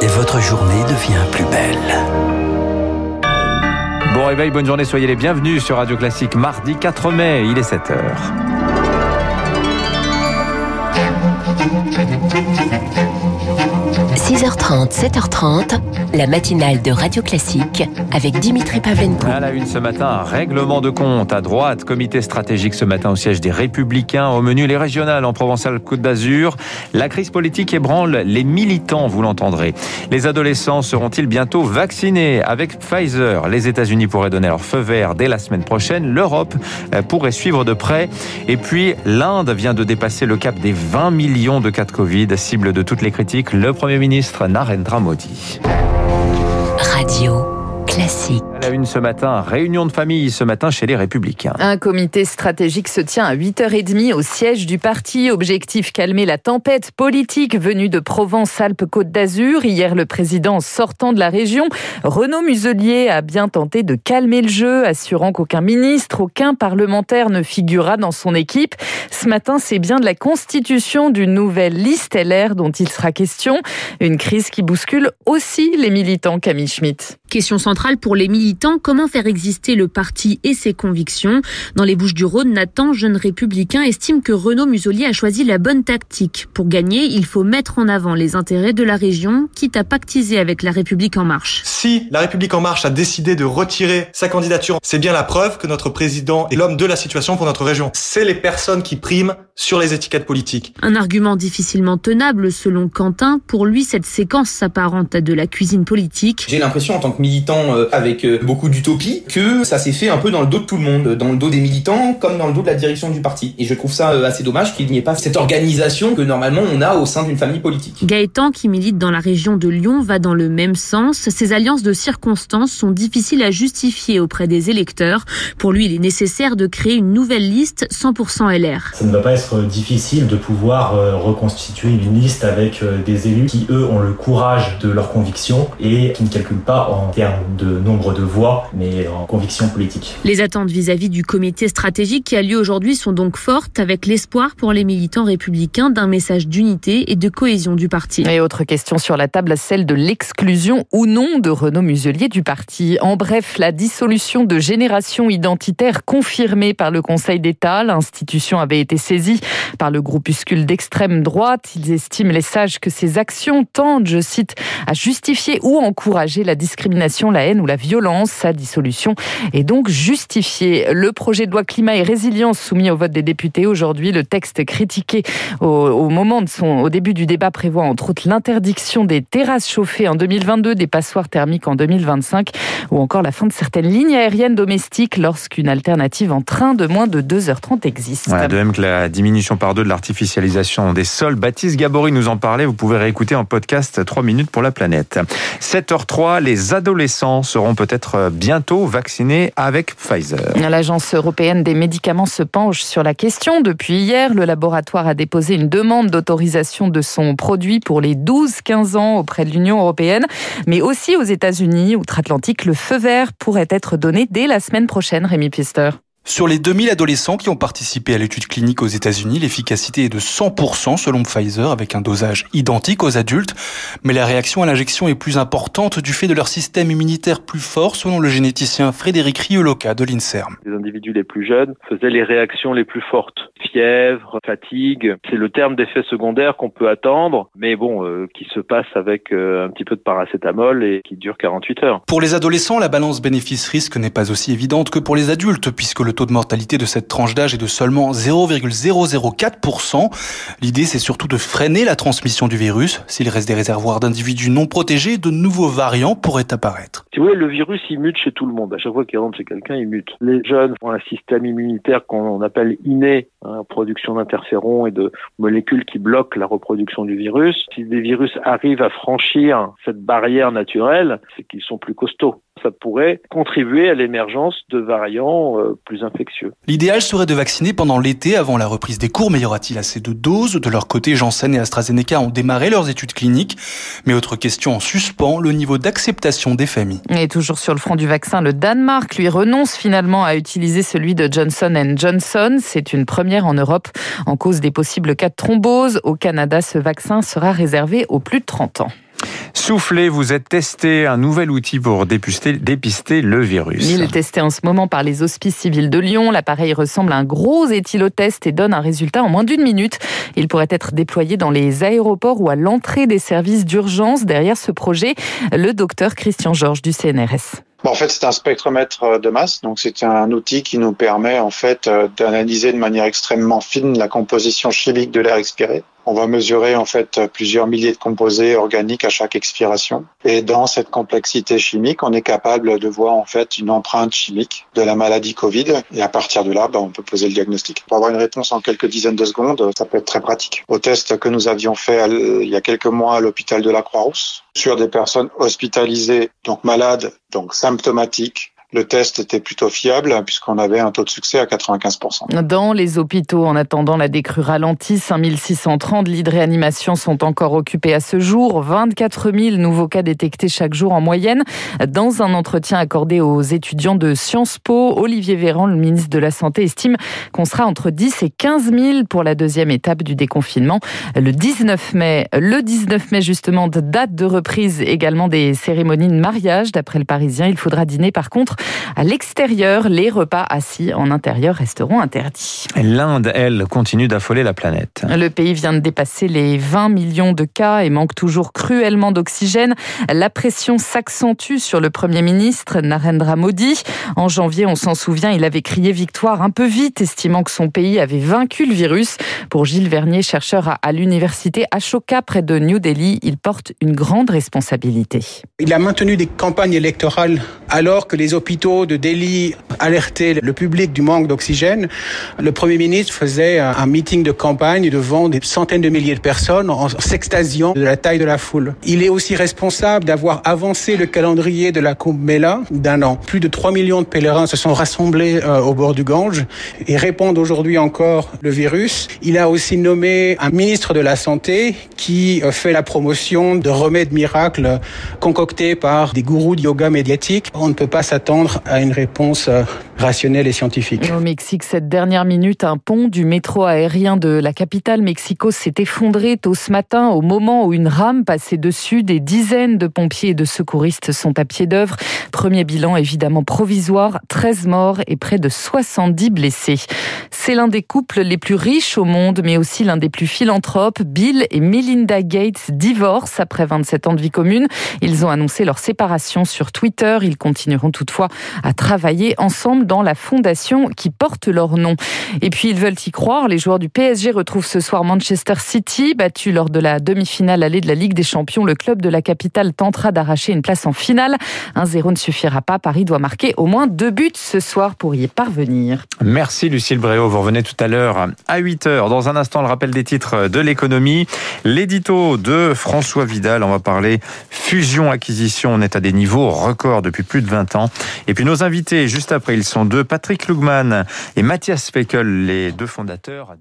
Et votre journée devient plus belle. Bon réveil, bonne journée, soyez les bienvenus sur Radio Classique. Mardi 4 mai, il est 7h. – 6h30, 7h30, la matinale de Radio Classique avec Dimitri Pavlenko. À la une ce matin, règlement de compte à droite, comité stratégique ce matin au siège des Républicains, au menu les régionales en Provençal-Côte d'Azur. La crise politique ébranle les militants, vous l'entendrez. Les adolescents seront-ils bientôt vaccinés? Avec Pfizer Les États-Unis pourraient donner leur feu vert dès la semaine prochaine. L'Europe euh, pourrait suivre de près. Et puis, l'Inde vient de dépasser le cap des 20 millions de cas de Covid, cible de toutes les critiques. Le Premier ministre Narendra Modi. Radio classique. La une ce matin, réunion de famille ce matin chez les Républicains. Un comité stratégique se tient à 8h30 au siège du parti. Objectif calmer la tempête politique venue de Provence-Alpes-Côte d'Azur. Hier, le président sortant de la région, Renaud Muselier, a bien tenté de calmer le jeu, assurant qu'aucun ministre, aucun parlementaire ne figurera dans son équipe. Ce matin, c'est bien de la constitution d'une nouvelle liste LR dont il sera question. Une crise qui bouscule aussi les militants, Camille Schmitt. Question centrale pour les militants, comment faire exister le parti et ses convictions? Dans les Bouches du Rhône, Nathan, jeune républicain, estime que Renaud Muselier a choisi la bonne tactique. Pour gagner, il faut mettre en avant les intérêts de la région, quitte à pactiser avec la République en marche. Si la République en marche a décidé de retirer sa candidature, c'est bien la preuve que notre président est l'homme de la situation pour notre région. C'est les personnes qui priment sur les étiquettes politiques. Un argument difficilement tenable selon Quentin. Pour lui, cette séquence s'apparente à de la cuisine politique. J'ai l'impression en tant que militant euh, avec euh, beaucoup d'utopie que ça s'est fait un peu dans le dos de tout le monde, dans le dos des militants comme dans le dos de la direction du parti. Et je trouve ça euh, assez dommage qu'il n'y ait pas cette organisation que normalement on a au sein d'une famille politique. Gaëtan, qui milite dans la région de Lyon, va dans le même sens. Ces alliances de circonstances sont difficiles à justifier auprès des électeurs. Pour lui, il est nécessaire de créer une nouvelle liste 100% LR. Ça ne va pas être difficile de pouvoir reconstituer une liste avec des élus qui, eux, ont le courage de leurs convictions et qui ne calculent pas en termes de nombre de voix, mais en conviction politique. Les attentes vis-à-vis du comité stratégique qui a lieu aujourd'hui sont donc fortes, avec l'espoir pour les militants républicains d'un message d'unité et de cohésion du parti. Et autre question sur la table, celle de l'exclusion ou non de Renaud Muselier du parti. En bref, la dissolution de Génération Identitaire confirmée par le Conseil d'État. L'institution avait été saisie par le groupuscule d'extrême droite. Ils estiment les sages que ces actions tendent, je cite, à justifier ou encourager la discrimination, la haine ou la violence. Sa dissolution est donc justifiée. Le projet de loi climat et résilience soumis au vote des députés aujourd'hui, le texte critiqué au, au moment de son, au début du débat prévoit entre autres l'interdiction des terrasses chauffées en 2022, des passoires thermiques en 2025 ou encore la fin de certaines lignes aériennes domestiques lorsqu'une alternative en train de moins de 2h30 existe. Ouais, de même que la diminution par deux de l'artificialisation des sols. Baptiste Gabory nous en parlait. Vous pouvez réécouter en podcast 3 minutes pour la planète. 7h03, les adolescents seront peut-être bientôt vaccinés avec Pfizer. L'Agence européenne des médicaments se penche sur la question. Depuis hier, le laboratoire a déposé une demande d'autorisation de son produit pour les 12-15 ans auprès de l'Union européenne, mais aussi aux États-Unis, outre-Atlantique. Le feu vert pourrait être donné dès la semaine prochaine, Rémi Pister. Sur les 2000 adolescents qui ont participé à l'étude clinique aux États-Unis, l'efficacité est de 100% selon Pfizer avec un dosage identique aux adultes, mais la réaction à l'injection est plus importante du fait de leur système immunitaire plus fort selon le généticien Frédéric Rieloca de l'INSERM. Les individus les plus jeunes faisaient les réactions les plus fortes. Fièvre, fatigue, c'est le terme d'effet secondaire qu'on peut attendre, mais bon, euh, qui se passe avec euh, un petit peu de paracétamol et qui dure 48 heures. Pour les adolescents, la balance bénéfice-risque n'est pas aussi évidente que pour les adultes puisque le taux de mortalité de cette tranche d'âge est de seulement 0,004%. L'idée, c'est surtout de freiner la transmission du virus. S'il reste des réservoirs d'individus non protégés, de nouveaux variants pourraient apparaître. Si vous le virus, il mute chez tout le monde. À chaque fois qu'il rentre chez quelqu'un, il mute. Les jeunes ont un système immunitaire qu'on appelle inné, hein, production d'interférons et de molécules qui bloquent la reproduction du virus. Si des virus arrivent à franchir cette barrière naturelle, c'est qu'ils sont plus costauds. Ça pourrait contribuer à l'émergence de variants euh, plus infectieux. L'idéal serait de vacciner pendant l'été avant la reprise des cours, mais y aura-t-il assez de doses? De leur côté, Janssen et AstraZeneca ont démarré leurs études cliniques. Mais autre question en suspens, le niveau d'acceptation des familles. Et toujours sur le front du vaccin, le Danemark, lui, renonce finalement à utiliser celui de Johnson Johnson. C'est une première en Europe en cause des possibles cas de thrombose. Au Canada, ce vaccin sera réservé aux plus de 30 ans. Soufflez, vous êtes testé un nouvel outil pour dépister, dépister le virus. Il est testé en ce moment par les hospices civils de Lyon. L'appareil ressemble à un gros éthylotest et donne un résultat en moins d'une minute. Il pourrait être déployé dans les aéroports ou à l'entrée des services d'urgence. Derrière ce projet, le docteur Christian Georges du CNRS. En fait, c'est un spectromètre de masse, donc c'est un outil qui nous permet en fait euh, d'analyser de manière extrêmement fine la composition chimique de l'air expiré. On va mesurer en fait plusieurs milliers de composés organiques à chaque expiration. Et dans cette complexité chimique, on est capable de voir en fait une empreinte chimique de la maladie Covid. Et à partir de là, ben, on peut poser le diagnostic. Pour avoir une réponse en quelques dizaines de secondes, ça peut être très pratique. Au test que nous avions fait il y a quelques mois à l'hôpital de la Croix-Rousse, sur des personnes hospitalisées, donc malades, donc symptomatiques, le test était plutôt fiable puisqu'on avait un taux de succès à 95%. Dans les hôpitaux, en attendant la décrue ralentie, 5630 lits de réanimation sont encore occupés à ce jour. 24 000 nouveaux cas détectés chaque jour en moyenne. Dans un entretien accordé aux étudiants de Sciences Po, Olivier Véran, le ministre de la Santé, estime qu'on sera entre 10 et 15 000 pour la deuxième étape du déconfinement le 19 mai. Le 19 mai, justement, date de reprise également des cérémonies de mariage. D'après le Parisien, il faudra dîner par contre à l'extérieur, les repas assis en intérieur resteront interdits. L'Inde, elle, continue d'affoler la planète. Le pays vient de dépasser les 20 millions de cas et manque toujours cruellement d'oxygène. La pression s'accentue sur le Premier ministre Narendra Modi. En janvier, on s'en souvient, il avait crié victoire un peu vite, estimant que son pays avait vaincu le virus. Pour Gilles Vernier, chercheur à l'université Ashoka près de New Delhi, il porte une grande responsabilité. Il a maintenu des campagnes électorales alors que les hôpitaux de Delhi alertaient le public du manque d'oxygène, le Premier ministre faisait un meeting de campagne devant des centaines de milliers de personnes en s'extasiant de la taille de la foule. Il est aussi responsable d'avoir avancé le calendrier de la Kumbh Mela d'un an. Plus de 3 millions de pèlerins se sont rassemblés euh, au bord du Gange et répandent aujourd'hui encore le virus. Il a aussi nommé un ministre de la Santé qui euh, fait la promotion de remèdes miracles concoctés par des gourous de yoga médiatique. On ne peut pas s'attendre à une réponse euh, rationnelle et scientifique. Au Mexique, cette dernière minute, un pont du métro aérien de la capitale Mexico s'est effondré tôt ce matin au moment où une rame passait dessus. Des dizaines de pompiers et de secouristes sont à pied d'œuvre. Premier bilan évidemment provisoire, 13 morts et près de 70 blessés. C'est l'un des couples les plus riches au monde, mais aussi l'un des plus philanthropes. Bill et Melinda Gates divorcent après 27 ans de vie commune. Ils ont annoncé leur séparation sur Twitter. Ils continueront toutefois à travailler ensemble dans la fondation qui porte leur nom. Et puis ils veulent y croire. Les joueurs du PSG retrouvent ce soir Manchester City, battu lors de la demi-finale allée de la Ligue des Champions. Le club de la capitale tentera d'arracher une place en finale. Un zéro ne suffira pas. Paris doit marquer au moins deux buts ce soir pour y parvenir. Merci Lucille Bréau. Vous revenez tout à l'heure à 8 h Dans un instant, le rappel des titres de l'économie. L'édito de François Vidal. On va parler fusion-acquisition. On est à des niveaux records depuis plus de 20 ans. Et puis nos invités, juste après, ils sont deux, Patrick Lugman et Mathias Speckel, les deux fondateurs.